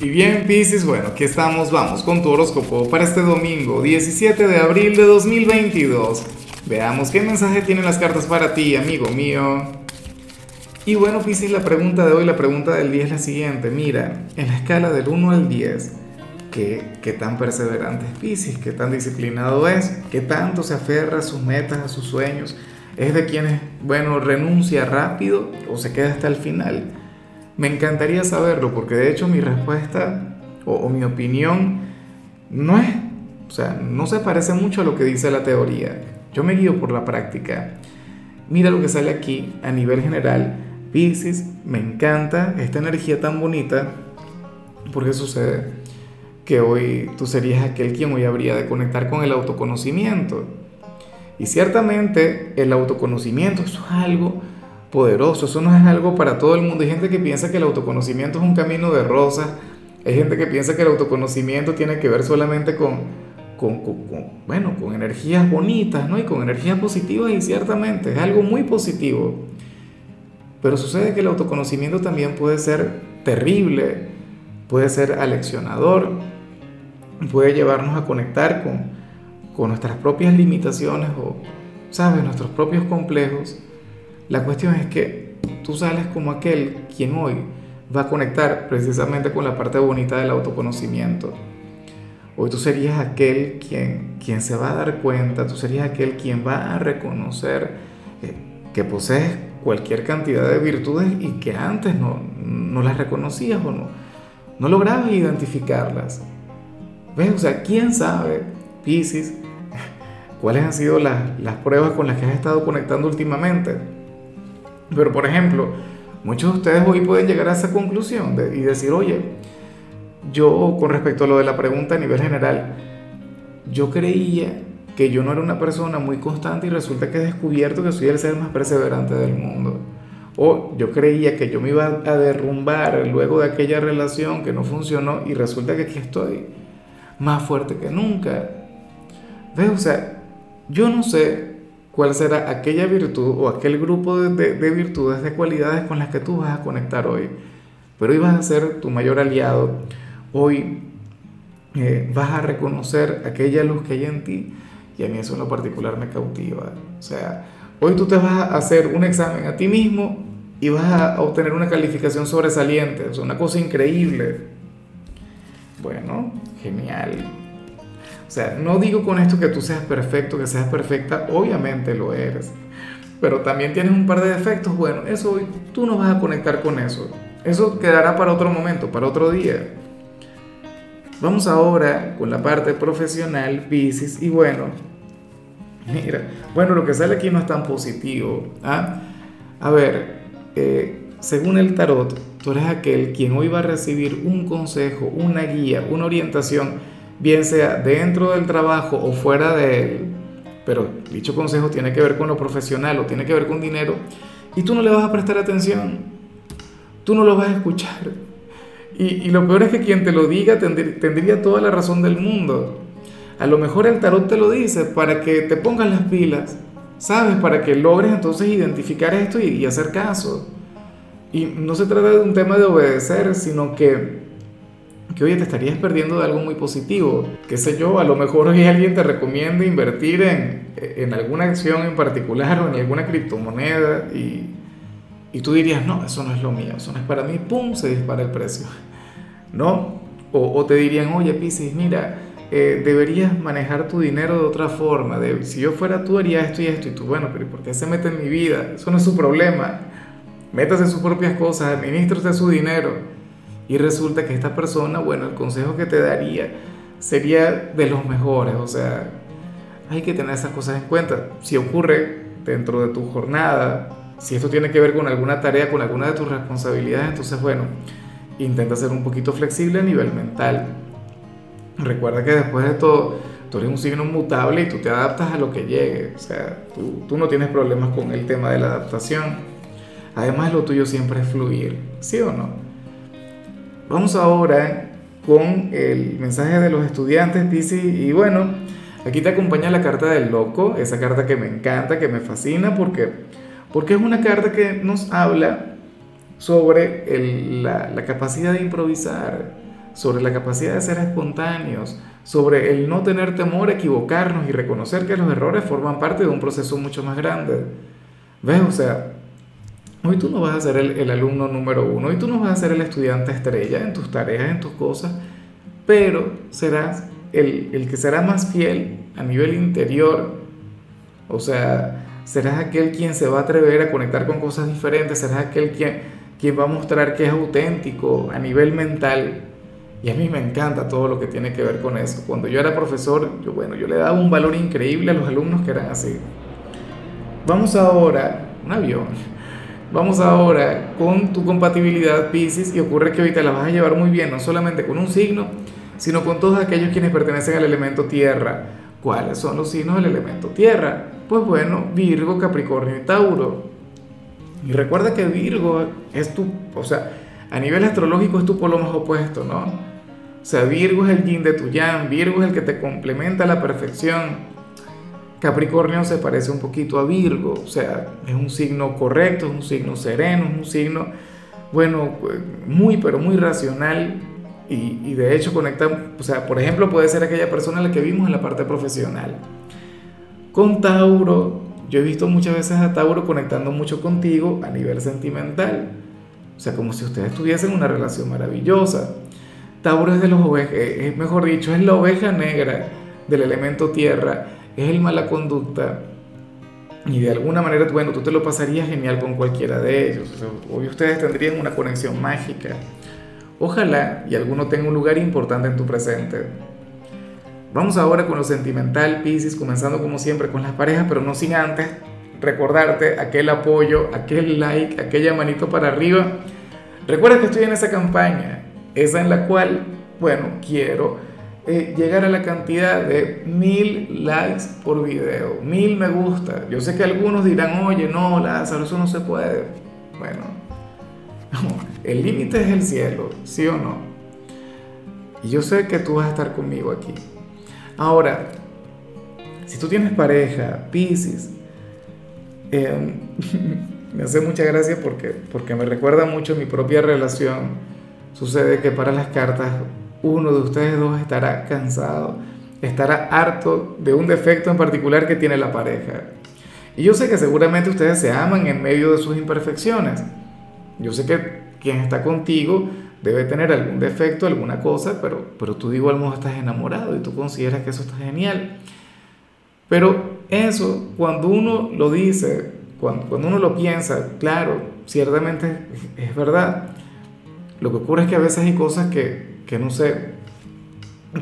Y bien, Pisces, bueno, aquí estamos, vamos con tu horóscopo para este domingo, 17 de abril de 2022. Veamos qué mensaje tienen las cartas para ti, amigo mío. Y bueno, Pisces, la pregunta de hoy, la pregunta del día es la siguiente. Mira, en la escala del 1 al 10, ¿qué, qué tan perseverante es Pisces? ¿Qué tan disciplinado es? ¿Qué tanto se aferra a sus metas, a sus sueños? ¿Es de quienes, bueno, renuncia rápido o se queda hasta el final? Me encantaría saberlo porque de hecho mi respuesta o, mi opinión no es, o sea, no se parece mucho a lo que dice la teoría. Yo me guío por la práctica. Mira lo que sale aquí a nivel general. Pisces, me encanta esta energía tan bonita porque sucede que hoy tú serías aquel quien hoy habría de conectar con el autoconocimiento. Y ciertamente el autoconocimiento es algo poderoso, eso no es algo para todo el mundo. Hay gente que piensa que el autoconocimiento es un camino de rosas, hay gente que piensa que el autoconocimiento tiene que ver solamente con, con, bueno, con energías bonitas, ¿no? Y con energías positivas y ciertamente es algo muy positivo. Pero sucede que el autoconocimiento también puede ser terrible, puede ser aleccionador, puede llevarnos a conectar con, con nuestras propias limitaciones o, ¿sabes?, nuestros propios complejos. La cuestión es que tú sales como aquel quien hoy va a conectar precisamente con la parte bonita del autoconocimiento. Hoy tú serías aquel quien, quien se va a dar cuenta, tú serías aquel quien va a reconocer eh, que posees cualquier cantidad de virtudes y que antes no, no las reconocías o no, no lograbas identificarlas. ¿Ves? O sea, ¿quién sabe, Pisces, cuáles han sido las, las pruebas con las que has estado conectando últimamente? Pero por ejemplo, muchos de ustedes hoy pueden llegar a esa conclusión y decir, oye, yo con respecto a lo de la pregunta a nivel general, yo creía que yo no era una persona muy constante y resulta que he descubierto que soy el ser más perseverante del mundo. O yo creía que yo me iba a derrumbar luego de aquella relación que no funcionó y resulta que aquí estoy más fuerte que nunca. ¿Ves? O sea, yo no sé cuál será aquella virtud o aquel grupo de, virtudes, de cualidades con las que tú vas a conectar hoy. Pero hoy vas a ser tu mayor aliado. Hoy eh, vas a reconocer aquella luz que hay en ti y a mí eso en lo particular me cautiva. O sea, hoy tú te vas a hacer un examen a ti mismo y vas a obtener una calificación sobresaliente. Es una cosa increíble. Bueno, genial. Sea, no digo con esto que tú seas perfecto, que seas perfecta, obviamente lo eres. Pero también tienes un par de defectos, bueno, eso hoy tú no vas a conectar con eso. Eso quedará para otro momento, para otro día. Vamos ahora con la parte profesional, Pisces, y bueno, mira, bueno, lo que sale aquí no es tan positivo. ¿ah? A ver, eh, según el tarot, tú eres aquel quien hoy va a recibir un consejo, una guía, una orientación bien sea dentro del trabajo o fuera de él, pero dicho consejo tiene que ver con lo profesional o tiene que ver con dinero, y tú no le vas a prestar atención, tú no lo vas a escuchar. Y, lo peor es que quien te lo diga tendría toda la razón del mundo. A lo mejor el tarot te lo dice para que te pongas las pilas, ¿sabes? Para que logres entonces identificar esto y, y hacer caso. Y no se trata de un tema de obedecer, sino que que oye, te estarías perdiendo de algo muy positivo. Qué sé yo, a lo mejor hoy alguien te recomienda invertir en, en alguna acción en particular o en alguna criptomoneda y, y, tú dirías, no, eso no es lo mío, eso no es para mí, ¡pum! se dispara el precio. ¿No? O, o te dirían, oye, Piscis, mira, eh, deberías manejar tu dinero de otra forma. De, si yo fuera tú, haría esto y esto. Y tú, bueno, pero ¿por qué se mete en mi vida? Eso no es su problema. Métase en sus propias cosas, administrate su dinero y resulta que esta persona, bueno, el consejo que te daría sería de los mejores, o sea, hay que tener esas cosas en cuenta. Si ocurre dentro de tu jornada, si esto tiene que ver con alguna tarea, con alguna de tus responsabilidades, entonces, bueno, intenta ser un poquito flexible a nivel mental. Recuerda que después de todo, tú eres un signo mutable y tú te adaptas a lo que llegue. O sea, tú, tú no tienes problemas con el tema de la adaptación. Además, lo tuyo siempre es fluir, ¿sí o no? Vamos ahora con el mensaje de los estudiantes, Pisces, y bueno, aquí te acompaña la carta del loco, esa carta que me encanta, que me fascina, porque, porque es una carta que nos habla sobre la, la, capacidad de improvisar, sobre la capacidad de ser espontáneos, sobre el no tener temor a equivocarnos y reconocer que los errores forman parte de un proceso mucho más grande. ¿Ves? O sea, hoy tú no vas a ser el, alumno número uno, hoy tú no vas a ser el estudiante estrella en tus tareas, en tus cosas, pero serás el, el que será más fiel a nivel interior. O sea, serás aquel quien se va a atrever a conectar con cosas diferentes, serás aquel quien, quien va a mostrar que es auténtico a nivel mental. Y a mí me encanta todo lo que tiene que ver con eso. Cuando yo era profesor, yo, bueno, yo le daba un valor increíble a los alumnos que eran así. Vamos ahora, un avión. Vamos ahora con tu compatibilidad Pisces y ocurre que ahorita la vas a llevar muy bien, no solamente con un signo, sino con todos aquellos quienes pertenecen al elemento tierra. ¿Cuáles son los signos del elemento tierra? Pues bueno, Virgo, Capricornio y Tauro. Y recuerda que Virgo es tu, o sea, a nivel astrológico es tu polo más opuesto, ¿no? O sea, Virgo es el yin de tu yang, Virgo es el que te complementa a la perfección. Capricornio se parece un poquito a Virgo, o sea, es un signo correcto, es un signo sereno, es un signo, bueno, muy, pero muy racional y, de hecho conecta, o sea, por ejemplo, puede ser aquella persona a la que vimos en la parte profesional. Con Tauro, yo he visto muchas veces a Tauro conectando mucho contigo a nivel sentimental. O sea, como si ustedes tuviesen una relación maravillosa. Tauro es de los ovejas, eh, mejor dicho, es la oveja negra del elemento tierra, es el mala conducta. Y de alguna manera, bueno, tú te lo pasarías genial con cualquiera de ellos. hoy ustedes tendrían una conexión mágica. Ojalá y alguno tenga un lugar importante en tu presente. Vamos ahora con lo sentimental, Pisces, comenzando como siempre con las parejas, pero no sin antes recordarte aquel apoyo, aquel like, aquella manito para arriba. Recuerda que estoy en esa campaña, esa en la cual, bueno, quiero eh, llegar a la cantidad de mil likes por video, mil me gusta. Yo sé que algunos dirán, oye, no, Lázaro, eso no se puede. Bueno, el límite es el cielo, ¿sí o no? Y yo sé que tú vas a estar conmigo aquí. Ahora, si tú tienes pareja, Pisces, em, me hace mucha gracia porque, porque me recuerda mucho mi propia relación. Sucede que para las cartas uno de ustedes dos estará cansado, estará harto de un defecto en particular que tiene la pareja. Y yo sé que seguramente ustedes se aman en medio de sus imperfecciones. Yo sé que quien está contigo debe tener algún defecto, alguna cosa, pero, pero tú de igual modo estás enamorado y tú consideras que eso está genial. Pero eso, cuando uno lo dice, cuando, cuando uno lo piensa, claro, ciertamente es, verdad. Lo que ocurre es que a veces hay cosas que, que no sé,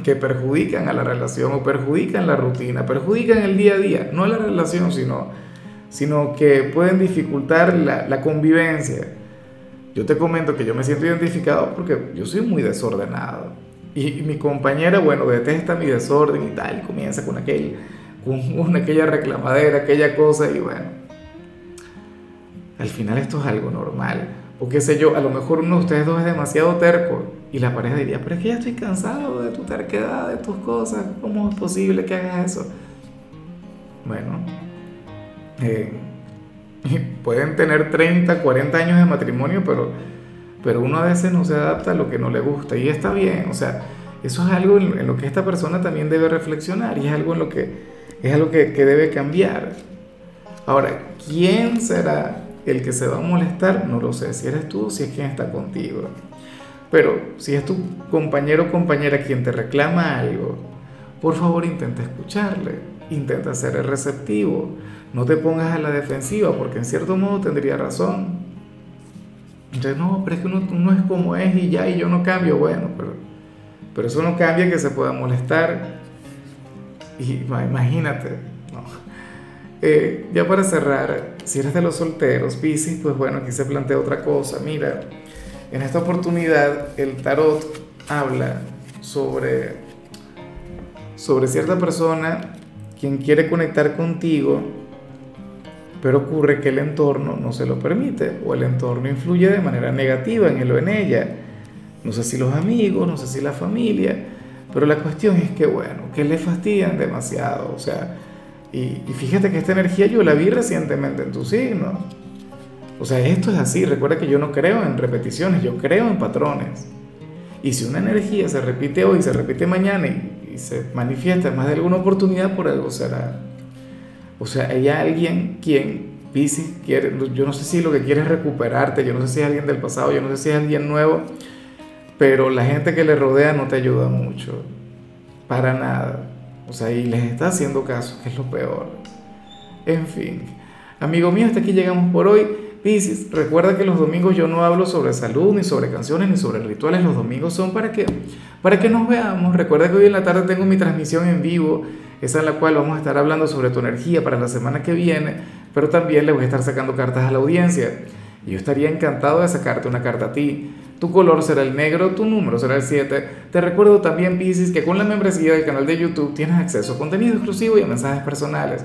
que perjudican a la relación o perjudican la rutina, perjudican el día a día, no la relación, sino, sino que pueden dificultar la, la convivencia. Yo te comento que yo me siento identificado porque yo soy muy desordenado. Y, mi compañera, bueno, detesta mi desorden y tal, y comienza con, aquel, con aquella reclamadera, aquella cosa, y bueno, al final esto es algo normal. O qué sé yo, a lo mejor uno de ustedes dos es demasiado terco y la pareja diría, pero es que ya estoy cansado de tu terquedad, de tus cosas, ¿cómo es posible que hagas eso? Bueno, eh, pueden tener 30, 40 años de matrimonio, pero, pero uno a veces no se adapta a lo que no le gusta y está bien, o sea, eso es algo en, lo que esta persona también debe reflexionar y es algo en lo que, es algo que, que debe cambiar. Ahora, ¿quién será el que se va a molestar? No lo sé, si eres tú si es quien está contigo. Pero si es tu compañero o compañera quien te reclama algo, por favor intenta escucharle, intenta ser receptivo, no te pongas a la defensiva, porque en cierto modo tendría razón. Entonces, no, pero es que uno, es como es y ya, y yo no cambio. Bueno, pero, pero eso no cambia que se pueda molestar. Y imagínate, eh, ya para cerrar, si eres de los solteros, Pisces, pues bueno, aquí se plantea otra cosa. Mira, en esta oportunidad el tarot habla sobre, sobre cierta persona quien quiere conectar contigo pero ocurre que el entorno no se lo permite o el entorno influye de manera negativa en él o en ella. No sé si los amigos, no sé si la familia, pero la cuestión es que, bueno, que le fastidian demasiado, o sea, y, fíjate que esta energía yo la vi recientemente en tu signo. O sea, esto es así, recuerda que yo no creo en repeticiones, yo creo en patrones. Y si una energía se repite hoy, se repite mañana y, se manifiesta más de alguna oportunidad, por algo será. O sea, hay alguien quien Pisces quiere, yo no sé si lo que quiere es recuperarte, yo no sé si es alguien del pasado, yo no sé si es alguien nuevo, pero la gente que le rodea no te ayuda mucho, para nada. O sea, y les está haciendo caso, que es lo peor. En fin, amigo mío, hasta aquí llegamos por hoy. Pisces, recuerda que los domingos yo no hablo sobre salud, ni sobre canciones, ni sobre rituales. Los domingos son para que, para que nos veamos. Recuerda que hoy en la tarde tengo mi transmisión en vivo, esa en la cual vamos a estar hablando sobre tu energía para la semana que viene, pero también le voy a estar sacando cartas a la audiencia. Yo estaría encantado de sacarte una carta a ti. Tu color será el negro, tu número será el 7. Te recuerdo también, Pisces, que con la membresía del canal de YouTube tienes acceso a contenido exclusivo y a mensajes personales